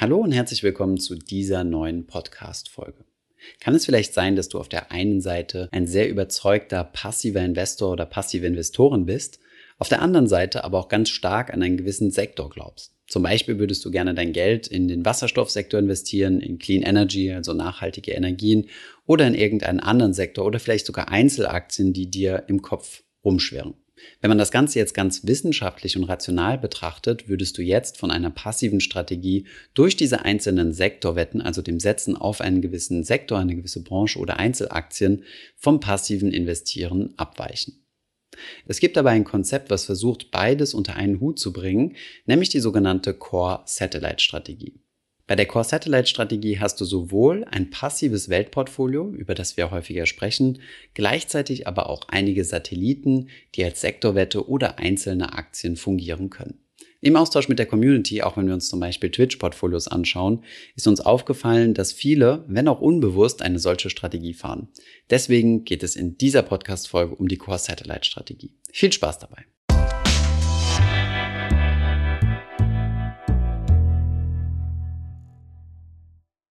Hallo und herzlich willkommen zu dieser neuen Podcast-Folge. Kann es vielleicht sein, dass du auf der einen Seite ein sehr überzeugter passiver Investor oder passive Investorin bist, auf der anderen Seite aber auch ganz stark an einen gewissen Sektor glaubst? Zum Beispiel würdest du gerne dein Geld in den Wasserstoffsektor investieren, in Clean Energy, also nachhaltige Energien, oder in irgendeinen anderen Sektor oder vielleicht sogar Einzelaktien, die dir im Kopf rumschwirren. Wenn man das Ganze jetzt ganz wissenschaftlich und rational betrachtet, würdest du jetzt von einer passiven Strategie durch diese einzelnen Sektorwetten, also dem Setzen auf einen gewissen Sektor, eine gewisse Branche oder Einzelaktien, vom passiven Investieren abweichen. Es gibt aber ein Konzept, was versucht, beides unter einen Hut zu bringen, nämlich die sogenannte Core Satellite Strategie. Bei der Core Satellite Strategie hast du sowohl ein passives Weltportfolio, über das wir häufiger sprechen, gleichzeitig aber auch einige Satelliten, die als Sektorwette oder einzelne Aktien fungieren können. Im Austausch mit der Community, auch wenn wir uns zum Beispiel Twitch-Portfolios anschauen, ist uns aufgefallen, dass viele, wenn auch unbewusst, eine solche Strategie fahren. Deswegen geht es in dieser Podcast-Folge um die Core Satellite Strategie. Viel Spaß dabei!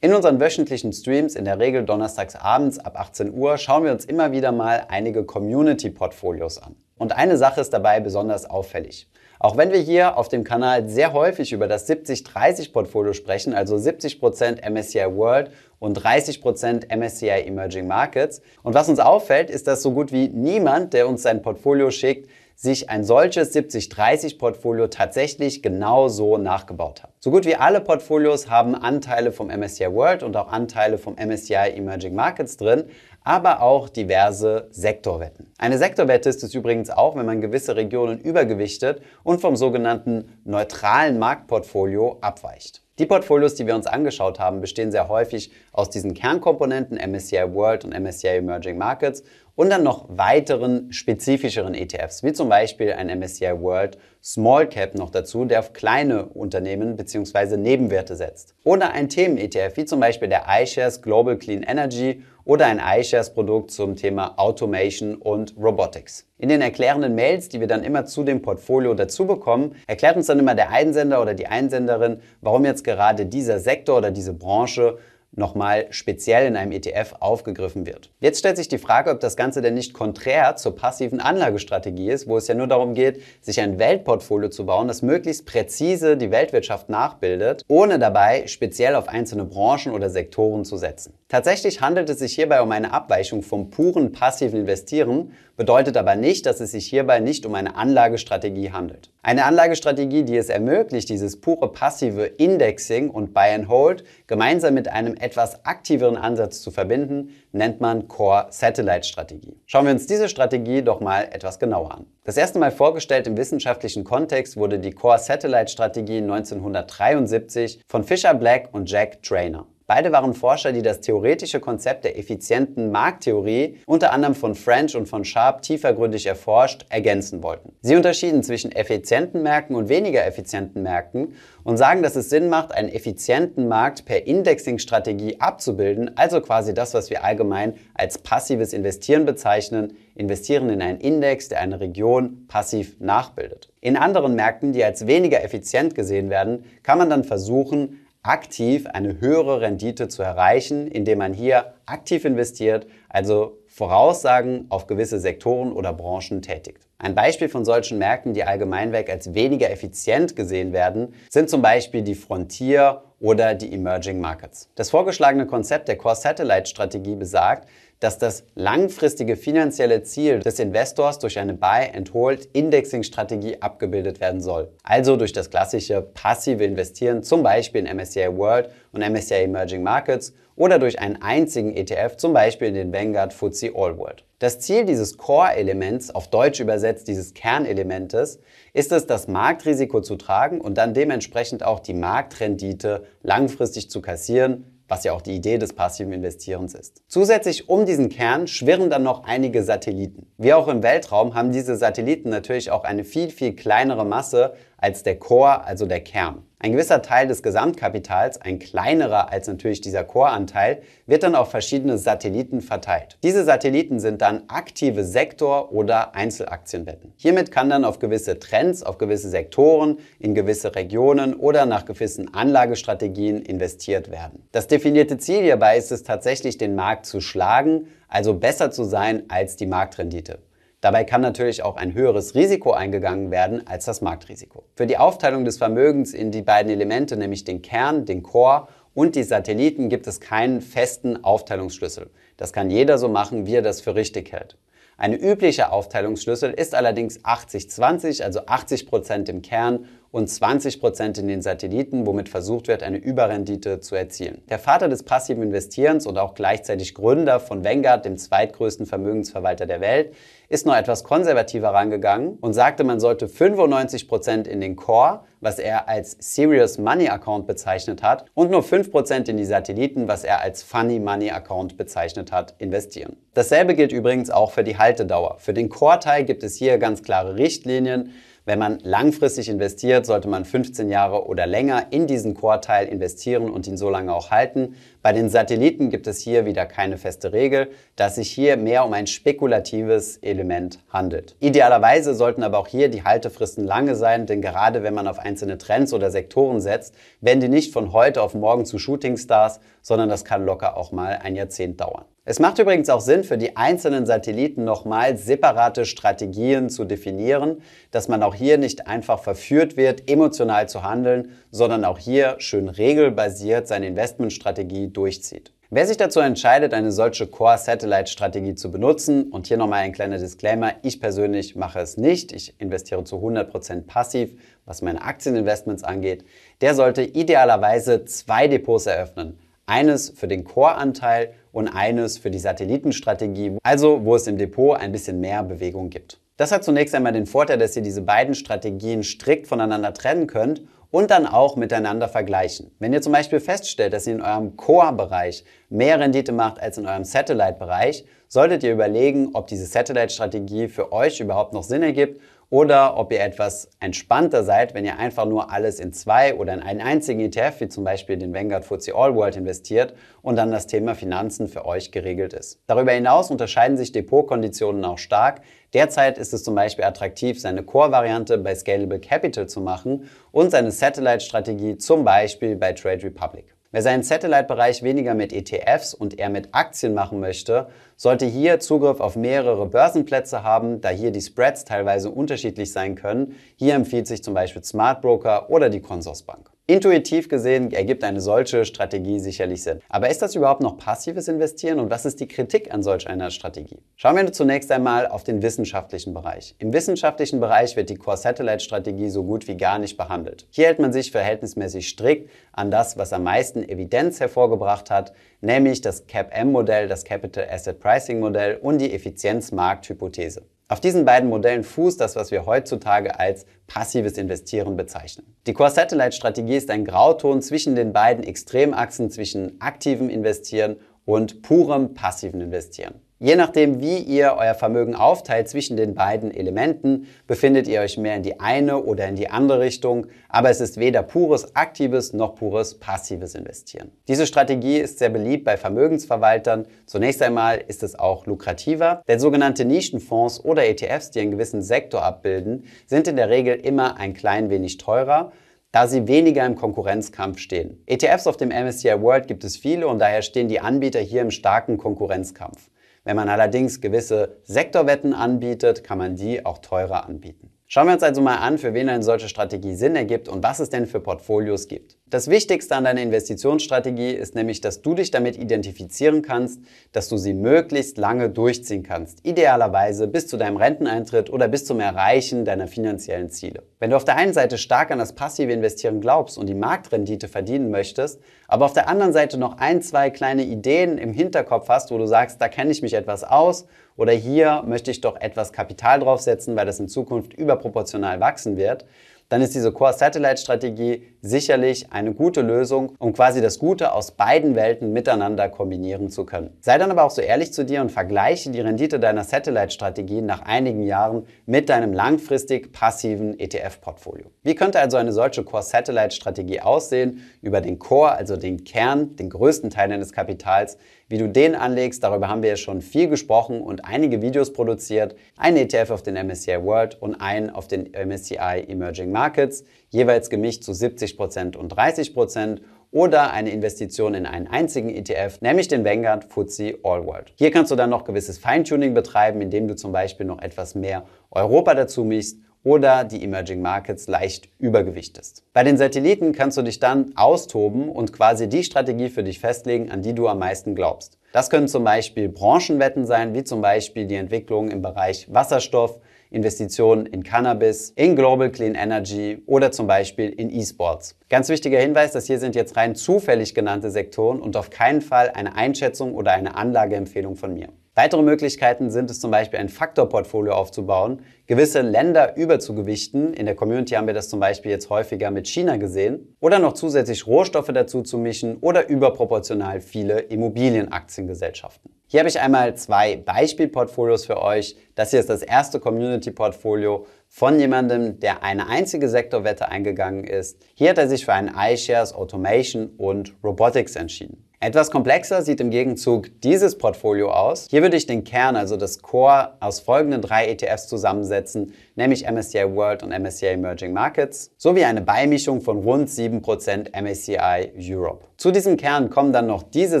In unseren wöchentlichen Streams, in der Regel donnerstags abends ab 18 Uhr, schauen wir uns immer wieder mal einige Community-Portfolios an. Und eine Sache ist dabei besonders auffällig. Auch wenn wir hier auf dem Kanal sehr häufig über das 70-30-Portfolio sprechen, also 70% MSCI World und 30% MSCI Emerging Markets. Und was uns auffällt, ist, dass so gut wie niemand, der uns sein Portfolio schickt, sich ein solches 70-30-Portfolio tatsächlich genau so nachgebaut hat. So gut wie alle Portfolios haben Anteile vom MSCI World und auch Anteile vom MSCI Emerging Markets drin, aber auch diverse Sektorwetten. Eine Sektorwette ist es übrigens auch, wenn man gewisse Regionen übergewichtet und vom sogenannten neutralen Marktportfolio abweicht. Die Portfolios, die wir uns angeschaut haben, bestehen sehr häufig aus diesen Kernkomponenten MSCI World und MSCI Emerging Markets und dann noch weiteren spezifischeren ETFs, wie zum Beispiel ein MSCI World Small Cap noch dazu, der auf kleine Unternehmen bzw. Nebenwerte setzt. Oder ein Themen-ETF, wie zum Beispiel der iShares Global Clean Energy oder ein iShares-Produkt zum Thema Automation und Robotics. In den erklärenden Mails, die wir dann immer zu dem Portfolio dazu bekommen, erklärt uns dann immer der Einsender oder die Einsenderin, warum jetzt gerade dieser Sektor oder diese Branche nochmal speziell in einem ETF aufgegriffen wird. Jetzt stellt sich die Frage, ob das Ganze denn nicht konträr zur passiven Anlagestrategie ist, wo es ja nur darum geht, sich ein Weltportfolio zu bauen, das möglichst präzise die Weltwirtschaft nachbildet, ohne dabei speziell auf einzelne Branchen oder Sektoren zu setzen. Tatsächlich handelt es sich hierbei um eine Abweichung vom puren passiven Investieren, bedeutet aber nicht, dass es sich hierbei nicht um eine Anlagestrategie handelt. Eine Anlagestrategie, die es ermöglicht, dieses pure passive Indexing und Buy and Hold gemeinsam mit einem etwas aktiveren Ansatz zu verbinden, nennt man Core Satellite Strategie. Schauen wir uns diese Strategie doch mal etwas genauer an. Das erste Mal vorgestellt im wissenschaftlichen Kontext wurde die Core Satellite Strategie 1973 von Fisher Black und Jack Trainer. Beide waren Forscher, die das theoretische Konzept der effizienten Markttheorie, unter anderem von French und von Sharp tiefergründig erforscht, ergänzen wollten. Sie unterschieden zwischen effizienten Märkten und weniger effizienten Märkten und sagen, dass es Sinn macht, einen effizienten Markt per Indexing-Strategie abzubilden, also quasi das, was wir allgemein als passives Investieren bezeichnen, investieren in einen Index, der eine Region passiv nachbildet. In anderen Märkten, die als weniger effizient gesehen werden, kann man dann versuchen, aktiv eine höhere Rendite zu erreichen, indem man hier aktiv investiert, also Voraussagen auf gewisse Sektoren oder Branchen tätigt. Ein Beispiel von solchen Märkten, die allgemeinweg als weniger effizient gesehen werden, sind zum Beispiel die Frontier oder die Emerging Markets. Das vorgeschlagene Konzept der Core Satellite Strategie besagt, dass das langfristige finanzielle Ziel des Investors durch eine Buy-and-Hold-Indexing-Strategie abgebildet werden soll. Also durch das klassische passive Investieren, zum Beispiel in MSCI World und MSCI Emerging Markets oder durch einen einzigen ETF, zum Beispiel in den Vanguard FTSE All World. Das Ziel dieses Core-Elements, auf Deutsch übersetzt dieses Kernelementes, ist es, das Marktrisiko zu tragen und dann dementsprechend auch die Marktrendite langfristig zu kassieren, was ja auch die Idee des passiven Investierens ist. Zusätzlich um diesen Kern schwirren dann noch einige Satelliten. Wie auch im Weltraum haben diese Satelliten natürlich auch eine viel, viel kleinere Masse als der Core, also der Kern. Ein gewisser Teil des Gesamtkapitals, ein kleinerer als natürlich dieser Core-Anteil, wird dann auf verschiedene Satelliten verteilt. Diese Satelliten sind dann aktive Sektor- oder Einzelaktienwetten. Hiermit kann dann auf gewisse Trends, auf gewisse Sektoren, in gewisse Regionen oder nach gewissen Anlagestrategien investiert werden. Das definierte Ziel hierbei ist es tatsächlich, den Markt zu schlagen, also besser zu sein als die Marktrendite. Dabei kann natürlich auch ein höheres Risiko eingegangen werden als das Marktrisiko. Für die Aufteilung des Vermögens in die beiden Elemente, nämlich den Kern, den Core und die Satelliten, gibt es keinen festen Aufteilungsschlüssel. Das kann jeder so machen, wie er das für richtig hält. Eine übliche Aufteilungsschlüssel ist allerdings 80-20, also 80 Prozent im Kern und 20% in den Satelliten, womit versucht wird, eine Überrendite zu erzielen. Der Vater des passiven Investierens und auch gleichzeitig Gründer von Vanguard, dem zweitgrößten Vermögensverwalter der Welt, ist noch etwas konservativer rangegangen und sagte, man sollte 95% in den Core, was er als Serious Money Account bezeichnet hat, und nur 5% in die Satelliten, was er als Funny Money Account bezeichnet hat, investieren. Dasselbe gilt übrigens auch für die Haltedauer. Für den Core-Teil gibt es hier ganz klare Richtlinien. Wenn man langfristig investiert, sollte man 15 Jahre oder länger in diesen Core-Teil investieren und ihn so lange auch halten. Bei den Satelliten gibt es hier wieder keine feste Regel, da es sich hier mehr um ein spekulatives Element handelt. Idealerweise sollten aber auch hier die Haltefristen lange sein, denn gerade wenn man auf einzelne Trends oder Sektoren setzt, werden die nicht von heute auf morgen zu Shootingstars, sondern das kann locker auch mal ein Jahrzehnt dauern. Es macht übrigens auch Sinn, für die einzelnen Satelliten nochmal separate Strategien zu definieren, dass man auch hier nicht einfach verführt wird, emotional zu handeln, sondern auch hier schön regelbasiert seine Investmentstrategie durchzieht. Wer sich dazu entscheidet, eine solche Core-Satellite-Strategie zu benutzen, und hier nochmal ein kleiner Disclaimer, ich persönlich mache es nicht, ich investiere zu 100% passiv, was meine Aktieninvestments angeht, der sollte idealerweise zwei Depots eröffnen. Eines für den Core-Anteil und eines für die Satellitenstrategie, also wo es im Depot ein bisschen mehr Bewegung gibt. Das hat zunächst einmal den Vorteil, dass ihr diese beiden Strategien strikt voneinander trennen könnt und dann auch miteinander vergleichen. Wenn ihr zum Beispiel feststellt, dass ihr in eurem Core-Bereich mehr Rendite macht als in eurem Satellite-Bereich, solltet ihr überlegen, ob diese Satellite-Strategie für euch überhaupt noch Sinn ergibt oder ob ihr etwas entspannter seid, wenn ihr einfach nur alles in zwei oder in einen einzigen ETF, wie zum Beispiel den Vanguard FTSE All World investiert und dann das Thema Finanzen für euch geregelt ist. Darüber hinaus unterscheiden sich Depotkonditionen auch stark. Derzeit ist es zum Beispiel attraktiv, seine Core-Variante bei Scalable Capital zu machen und seine Satellite-Strategie zum Beispiel bei Trade Republic. Wer seinen Satellite-Bereich weniger mit ETFs und eher mit Aktien machen möchte, sollte hier Zugriff auf mehrere Börsenplätze haben, da hier die Spreads teilweise unterschiedlich sein können. Hier empfiehlt sich zum Beispiel Smart Broker oder die Consorsbank. Intuitiv gesehen ergibt eine solche Strategie sicherlich Sinn. Aber ist das überhaupt noch passives Investieren und was ist die Kritik an solch einer Strategie? Schauen wir zunächst einmal auf den wissenschaftlichen Bereich. Im wissenschaftlichen Bereich wird die Core Satellite Strategie so gut wie gar nicht behandelt. Hier hält man sich verhältnismäßig strikt an das, was am meisten Evidenz hervorgebracht hat, nämlich das CAP-M-Modell, das Capital Asset Pricing Modell und die Effizienzmarkthypothese. Auf diesen beiden Modellen fußt das, was wir heutzutage als passives Investieren bezeichnen. Die Core Satellite Strategie ist ein Grauton zwischen den beiden Extremachsen zwischen aktivem Investieren und purem passiven Investieren. Je nachdem, wie ihr euer Vermögen aufteilt zwischen den beiden Elementen, befindet ihr euch mehr in die eine oder in die andere Richtung, aber es ist weder pures aktives noch pures passives Investieren. Diese Strategie ist sehr beliebt bei Vermögensverwaltern. Zunächst einmal ist es auch lukrativer, denn sogenannte Nischenfonds oder ETFs, die einen gewissen Sektor abbilden, sind in der Regel immer ein klein wenig teurer da sie weniger im Konkurrenzkampf stehen. ETFs auf dem MSCI World gibt es viele und daher stehen die Anbieter hier im starken Konkurrenzkampf. Wenn man allerdings gewisse Sektorwetten anbietet, kann man die auch teurer anbieten. Schauen wir uns also mal an, für wen eine solche Strategie Sinn ergibt und was es denn für Portfolios gibt. Das Wichtigste an deiner Investitionsstrategie ist nämlich, dass du dich damit identifizieren kannst, dass du sie möglichst lange durchziehen kannst. Idealerweise bis zu deinem Renteneintritt oder bis zum Erreichen deiner finanziellen Ziele. Wenn du auf der einen Seite stark an das passive Investieren glaubst und die Marktrendite verdienen möchtest, aber auf der anderen Seite noch ein, zwei kleine Ideen im Hinterkopf hast, wo du sagst, da kenne ich mich etwas aus oder hier möchte ich doch etwas Kapital draufsetzen, weil das in Zukunft überproportional wachsen wird, dann ist diese Core Satellite Strategie sicherlich eine gute Lösung, um quasi das Gute aus beiden Welten miteinander kombinieren zu können. Sei dann aber auch so ehrlich zu dir und vergleiche die Rendite deiner Satellite-Strategie nach einigen Jahren mit deinem langfristig passiven ETF-Portfolio. Wie könnte also eine solche Core-Satellite-Strategie aussehen? Über den Core, also den Kern, den größten Teil deines Kapitals, wie du den anlegst, darüber haben wir ja schon viel gesprochen und einige Videos produziert. Ein ETF auf den MSCI World und einen auf den MSCI Emerging Markets, jeweils gemischt zu 70% und 30% oder eine Investition in einen einzigen ETF, nämlich den Vanguard FTSE All World. Hier kannst du dann noch gewisses Feintuning betreiben, indem du zum Beispiel noch etwas mehr Europa dazu mischst oder die Emerging Markets leicht übergewichtest. Bei den Satelliten kannst du dich dann austoben und quasi die Strategie für dich festlegen, an die du am meisten glaubst. Das können zum Beispiel Branchenwetten sein, wie zum Beispiel die Entwicklung im Bereich Wasserstoff, Investitionen in Cannabis, in Global Clean Energy oder zum Beispiel in E-Sports. Ganz wichtiger Hinweis, das hier sind jetzt rein zufällig genannte Sektoren und auf keinen Fall eine Einschätzung oder eine Anlageempfehlung von mir. Weitere Möglichkeiten sind es zum Beispiel ein Faktorportfolio aufzubauen, gewisse Länder überzugewichten. In der Community haben wir das zum Beispiel jetzt häufiger mit China gesehen. Oder noch zusätzlich Rohstoffe dazu zu mischen oder überproportional viele Immobilienaktiengesellschaften. Hier habe ich einmal zwei Beispielportfolios für euch. Das hier ist das erste Community-Portfolio von jemandem, der eine einzige Sektorwette eingegangen ist. Hier hat er sich für einen iShares Automation und Robotics entschieden. Etwas komplexer sieht im Gegenzug dieses Portfolio aus. Hier würde ich den Kern, also das Core, aus folgenden drei ETFs zusammensetzen, nämlich MSCI World und MSCI Emerging Markets, sowie eine Beimischung von rund 7% MSCI Europe. Zu diesem Kern kommen dann noch diese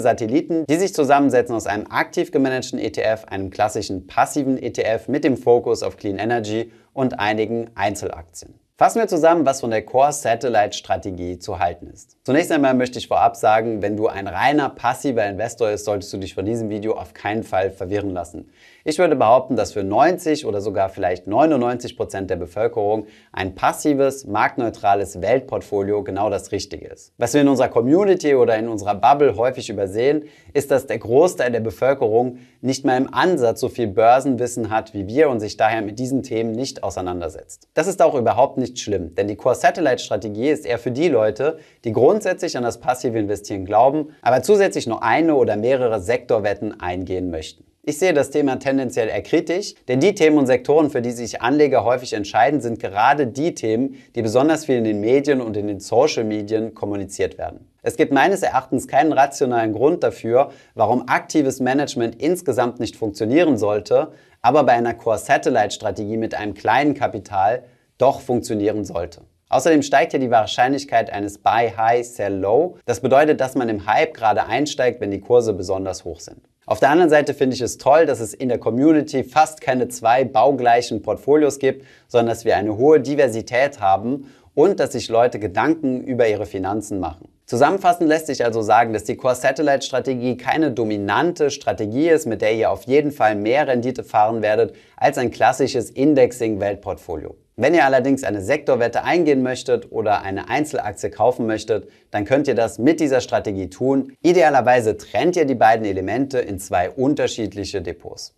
Satelliten, die sich zusammensetzen aus einem aktiv gemanagten ETF, einem klassischen passiven ETF mit dem Fokus auf Clean Energy und einigen Einzelaktien. Fassen wir zusammen, was von der Core Satellite Strategie zu halten ist. Zunächst einmal möchte ich vorab sagen, wenn du ein reiner passiver Investor bist, solltest du dich von diesem Video auf keinen Fall verwirren lassen. Ich würde behaupten, dass für 90 oder sogar vielleicht 99 Prozent der Bevölkerung ein passives, marktneutrales Weltportfolio genau das Richtige ist. Was wir in unserer Community oder in unserer Bubble häufig übersehen, ist, dass der Großteil der Bevölkerung nicht mal im Ansatz so viel Börsenwissen hat wie wir und sich daher mit diesen Themen nicht auseinandersetzt. Das ist auch überhaupt nicht schlimm, denn die Core Satellite Strategie ist eher für die Leute, die grundsätzlich an das passive Investieren glauben, aber zusätzlich noch eine oder mehrere Sektorwetten eingehen möchten. Ich sehe das Thema tendenziell eher kritisch, denn die Themen und Sektoren, für die sich Anleger häufig entscheiden, sind gerade die Themen, die besonders viel in den Medien und in den Social Medien kommuniziert werden. Es gibt meines Erachtens keinen rationalen Grund dafür, warum aktives Management insgesamt nicht funktionieren sollte, aber bei einer Core-Satellite-Strategie mit einem kleinen Kapital doch funktionieren sollte. Außerdem steigt hier die Wahrscheinlichkeit eines Buy High, Sell Low. Das bedeutet, dass man im Hype gerade einsteigt, wenn die Kurse besonders hoch sind. Auf der anderen Seite finde ich es toll, dass es in der Community fast keine zwei baugleichen Portfolios gibt, sondern dass wir eine hohe Diversität haben und dass sich Leute Gedanken über ihre Finanzen machen. Zusammenfassend lässt sich also sagen, dass die Core Satellite Strategie keine dominante Strategie ist, mit der ihr auf jeden Fall mehr Rendite fahren werdet als ein klassisches Indexing Weltportfolio. Wenn ihr allerdings eine Sektorwette eingehen möchtet oder eine Einzelaktie kaufen möchtet, dann könnt ihr das mit dieser Strategie tun. Idealerweise trennt ihr die beiden Elemente in zwei unterschiedliche Depots.